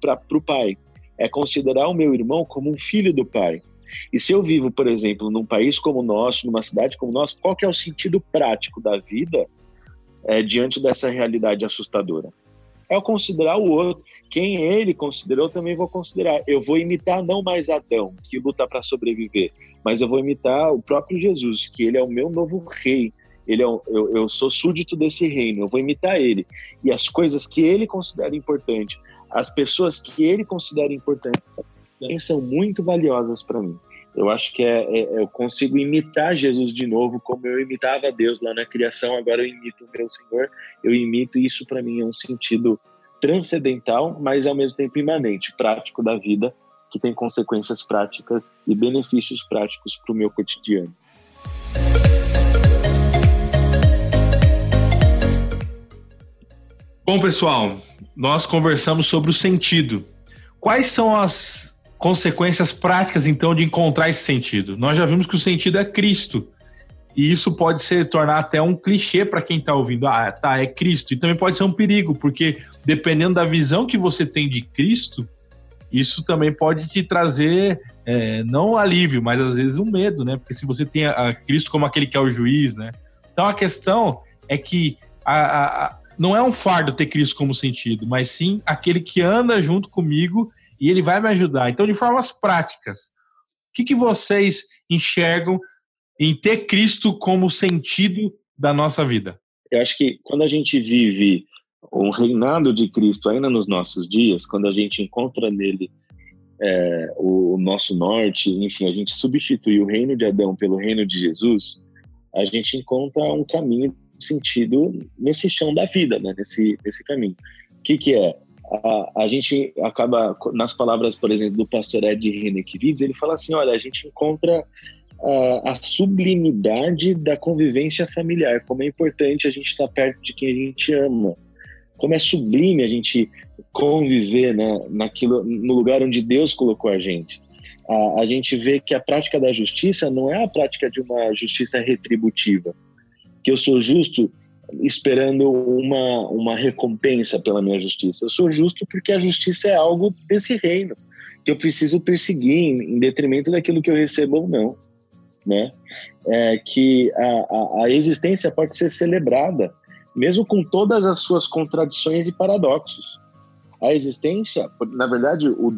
Speaker 3: para o pai. É considerar o meu irmão como um filho do pai. E se eu vivo, por exemplo, num país como o nosso, numa cidade como o nosso, qual que é o sentido prático da vida é, diante dessa realidade assustadora? É o considerar o outro. Quem ele considerou, também vou considerar. Eu vou imitar não mais Adão, que luta para sobreviver, mas eu vou imitar o próprio Jesus, que ele é o meu novo rei, ele é um, eu, eu sou súdito desse reino, eu vou imitar ele. E as coisas que ele considera importante, as pessoas que ele considera importante, são muito valiosas para mim. Eu acho que é, é, eu consigo imitar Jesus de novo, como eu imitava Deus lá na criação, agora eu imito o meu Senhor, eu imito, e isso para mim é um sentido transcendental, mas ao mesmo tempo imanente, prático da vida, que tem consequências práticas e benefícios práticos para o meu cotidiano.
Speaker 1: Bom, pessoal, nós conversamos sobre o sentido. Quais são as consequências práticas, então, de encontrar esse sentido? Nós já vimos que o sentido é Cristo. E isso pode se tornar até um clichê para quem está ouvindo. Ah, tá, é Cristo. E também pode ser um perigo, porque dependendo da visão que você tem de Cristo, isso também pode te trazer é, não alívio, mas às vezes um medo, né? Porque se você tem a, Cristo como aquele que é o juiz, né? Então a questão é que a, a, não é um fardo ter Cristo como sentido, mas sim aquele que anda junto comigo e ele vai me ajudar. Então, de formas práticas, o que, que vocês enxergam em ter Cristo como sentido da nossa vida?
Speaker 3: Eu acho que quando a gente vive um reinado de Cristo ainda nos nossos dias, quando a gente encontra nele é, o nosso norte, enfim, a gente substitui o reino de Adão pelo reino de Jesus, a gente encontra um caminho sentido nesse chão da vida, né? nesse, nesse caminho. O que, que é? A, a gente acaba, nas palavras, por exemplo, do pastor Ed Renekiewicz, ele fala assim, olha, a gente encontra a, a, sublimidade da convivência familiar, como é importante a gente estar perto de quem a gente ama, como é sublime a gente conviver né, naquilo, no lugar onde Deus colocou a gente. A, a gente vê que a prática da justiça não é a prática de uma justiça retributiva, que eu sou justo esperando uma, uma recompensa pela minha justiça. Eu sou justo porque a justiça é algo desse reino que eu preciso perseguir em, detrimento daquilo que eu recebo ou não, né? É que a, a, a existência pode ser celebrada mesmo com todas as suas contradições e paradoxos. A existência, na verdade, o,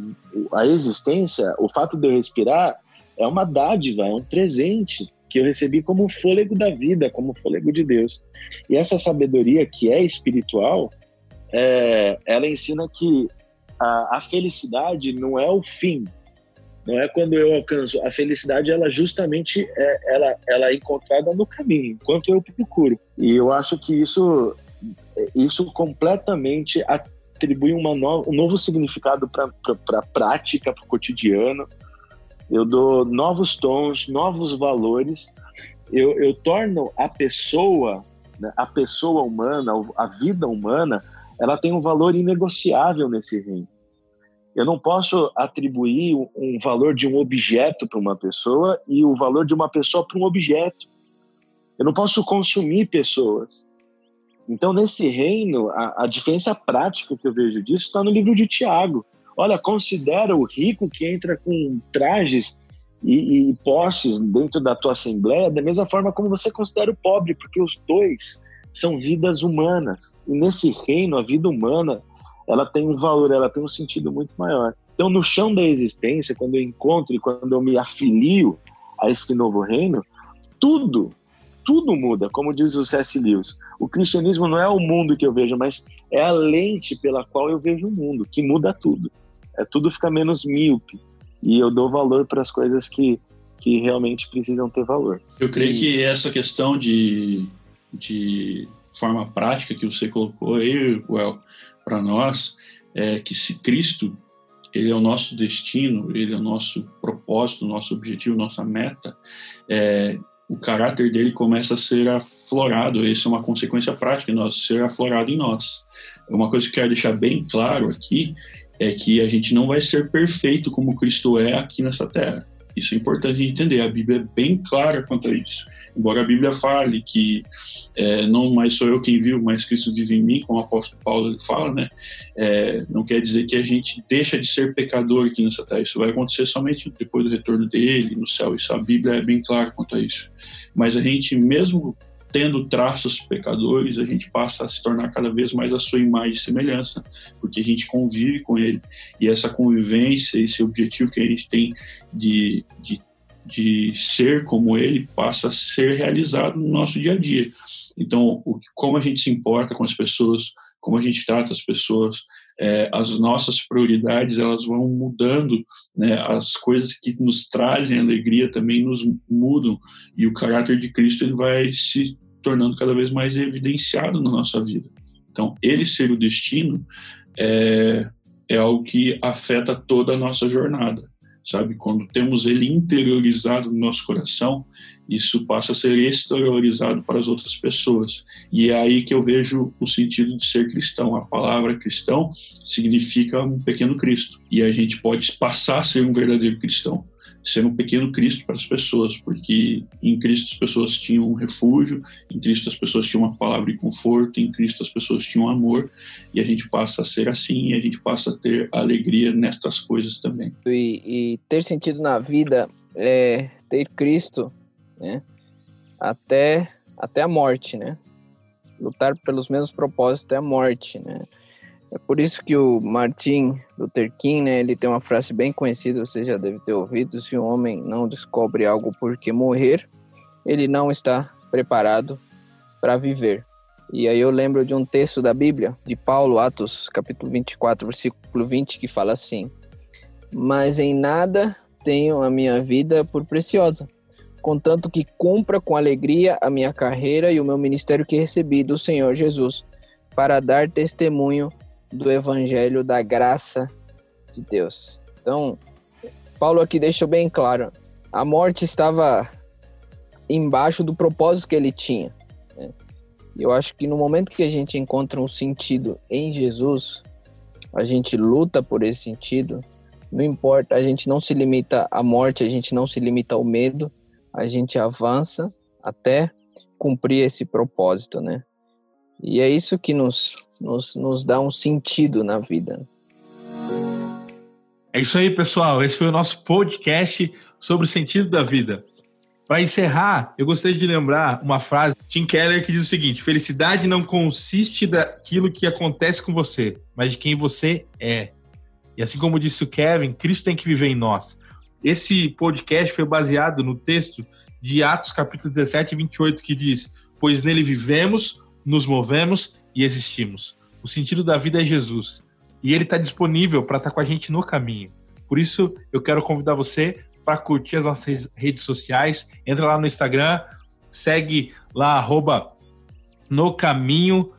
Speaker 3: a existência, o fato de eu respirar, é uma dádiva, é um presente que eu recebi como fôlego da vida, como fôlego de Deus. E essa sabedoria que é espiritual, é, ela ensina que a, a, felicidade não é o fim, não é quando eu alcanço. A felicidade, ela justamente é, ela, ela é encontrada no caminho, enquanto eu procuro. E eu acho que isso, isso completamente atribui uma no, um novo significado para a prática, para o cotidiano eu dou novos tons, novos valores, eu, eu torno a pessoa, né, a pessoa humana, a vida humana, ela tem um valor inegociável nesse reino. Eu não posso atribuir um valor de um objeto para uma pessoa e o valor de uma pessoa para um objeto. Eu não posso consumir pessoas. Então, nesse reino, a, a diferença prática que eu vejo disso está no livro de Tiago. Olha, considera o rico que entra com trajes e, e dentro da tua assembleia da mesma forma como você considera o pobre, porque os dois são vidas humanas. E nesse reino, a vida humana, ela tem um valor, ela tem um sentido muito maior. Então, no chão da existência, quando eu encontro e quando eu me afilio a esse novo reino, tudo, tudo muda, como diz o C.S. Lewis. O cristianismo não é o mundo que eu vejo, mas é a lente pela qual eu vejo o mundo, que muda tudo. É tudo fica menos míope e eu dou valor para as coisas que, que realmente precisam ter valor.
Speaker 4: Eu creio e... que essa questão de, de forma prática que você colocou aí, well, para nós, é que se Cristo ele é o nosso destino, ele é o nosso propósito, nosso objetivo, nossa meta, é, o caráter dele começa a ser aflorado. Essa é uma consequência prática, nós ser aflorado em nós. Uma coisa que eu quero deixar bem claro aqui é que a gente não vai ser perfeito como Cristo é aqui nessa terra. Isso é importante entender. A Bíblia é bem clara quanto a isso. Embora a Bíblia fale que é, não mais sou eu quem viu, mas Cristo vive em mim, como o apóstolo Paulo fala, né? É, não quer dizer que a gente deixa de ser pecador aqui nessa terra. Isso vai acontecer somente depois do retorno dele no céu. Isso a Bíblia é bem clara quanto a isso. Mas a gente, mesmo tendo traços pecadores, a gente passa a se tornar cada vez mais a sua imagem e semelhança, porque a gente convive com ele. E essa convivência, esse objetivo que a gente tem de, de, de ser como ele, passa a ser realizado no nosso dia a dia. Então, o, como a gente se importa com as pessoas, como a gente trata as pessoas, é, as nossas prioridades elas vão mudando, né? As coisas que nos trazem alegria também nos mudam e o caráter de Cristo ele vai se tornando cada vez mais evidenciado na nossa vida. Então, ele ser o destino é, é algo que afeta toda a nossa jornada sabe? Quando temos ele interiorizado no nosso coração, isso passa a ser exteriorizado para as outras pessoas. E é aí que eu vejo o sentido de ser cristão. A palavra cristão significa um pequeno Cristo. E a gente pode passar a ser um verdadeiro cristão ser um pequeno Cristo para as pessoas, porque em Cristo as pessoas tinham um refúgio, em Cristo as pessoas tinham uma palavra de conforto, em Cristo as pessoas tinham amor, e a gente passa a ser assim, e a gente passa a ter alegria nestas coisas também.
Speaker 5: E, e ter sentido na vida é ter Cristo, né? Até, até a morte, né? Lutar pelos mesmos propósitos até a morte, né? É por isso que o Martin Luther King, né, ele tem uma frase bem conhecida, você já deve ter ouvido, se um homem não descobre algo porque morrer, ele não está preparado para viver. E aí eu lembro de um texto da Bíblia, de Paulo, Atos, capítulo 24, versículo 20, que fala assim: Mas em nada tenho a minha vida por preciosa, contanto que cumpra com alegria a minha carreira e o meu ministério que recebi do Senhor Jesus, para dar testemunho do evangelho da graça de Deus. Então, Paulo aqui deixou bem claro: a morte estava embaixo do propósito que ele tinha. Né? Eu acho que no momento que a gente encontra um sentido em Jesus, a gente luta por esse sentido. Não importa, a gente não se limita à morte, a gente não se limita ao medo, a gente avança até cumprir esse propósito, né? E é isso que nos nos, nos dá um sentido na vida.
Speaker 1: É isso aí, pessoal. Esse foi o nosso podcast sobre o sentido da vida. Para encerrar, eu gostaria de lembrar uma frase de Tim Keller que diz o seguinte: felicidade não consiste daquilo que acontece com você, mas de quem você é. E assim como disse o Kevin, Cristo tem que viver em nós. Esse podcast foi baseado no texto de Atos, capítulo 17 e 28, que diz: Pois nele vivemos, nos movemos e existimos. O sentido da vida é Jesus. E ele está disponível para estar tá com a gente no caminho. Por isso, eu quero convidar você para curtir as nossas redes sociais. Entra lá no Instagram, segue lá, arroba no caminho,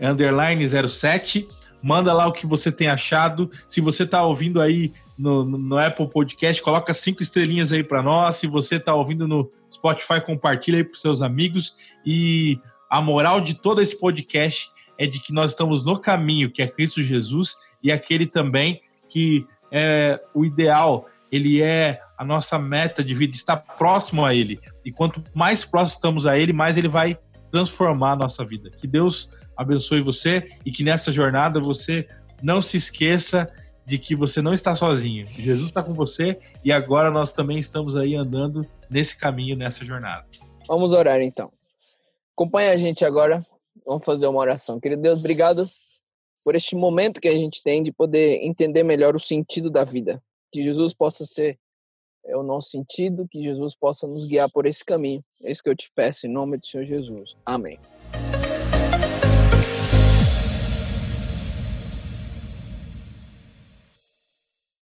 Speaker 1: underline 07. Manda lá o que você tem achado. Se você está ouvindo aí no, no, Apple Podcast, coloca cinco estrelinhas aí para nós. Se você está ouvindo no Spotify, compartilha aí para seus amigos. E a moral de todo esse podcast é de que nós estamos no caminho, que é Cristo Jesus, e aquele também que é o ideal, ele é a nossa meta de vida, estar próximo a Ele. E quanto mais próximo estamos a Ele, mais Ele vai transformar a nossa vida. Que Deus abençoe você e que nessa jornada você não se esqueça de que você não está sozinho. Jesus está com você e agora nós também estamos aí andando nesse caminho, nessa jornada.
Speaker 5: Vamos orar então. Acompanhe a gente agora. Vamos fazer uma oração. Querido Deus, obrigado por este momento que a gente tem de poder entender melhor o sentido da vida. Que Jesus possa ser é o nosso sentido, que Jesus possa nos guiar por esse caminho. É isso que eu te peço em nome do Senhor Jesus. Amém.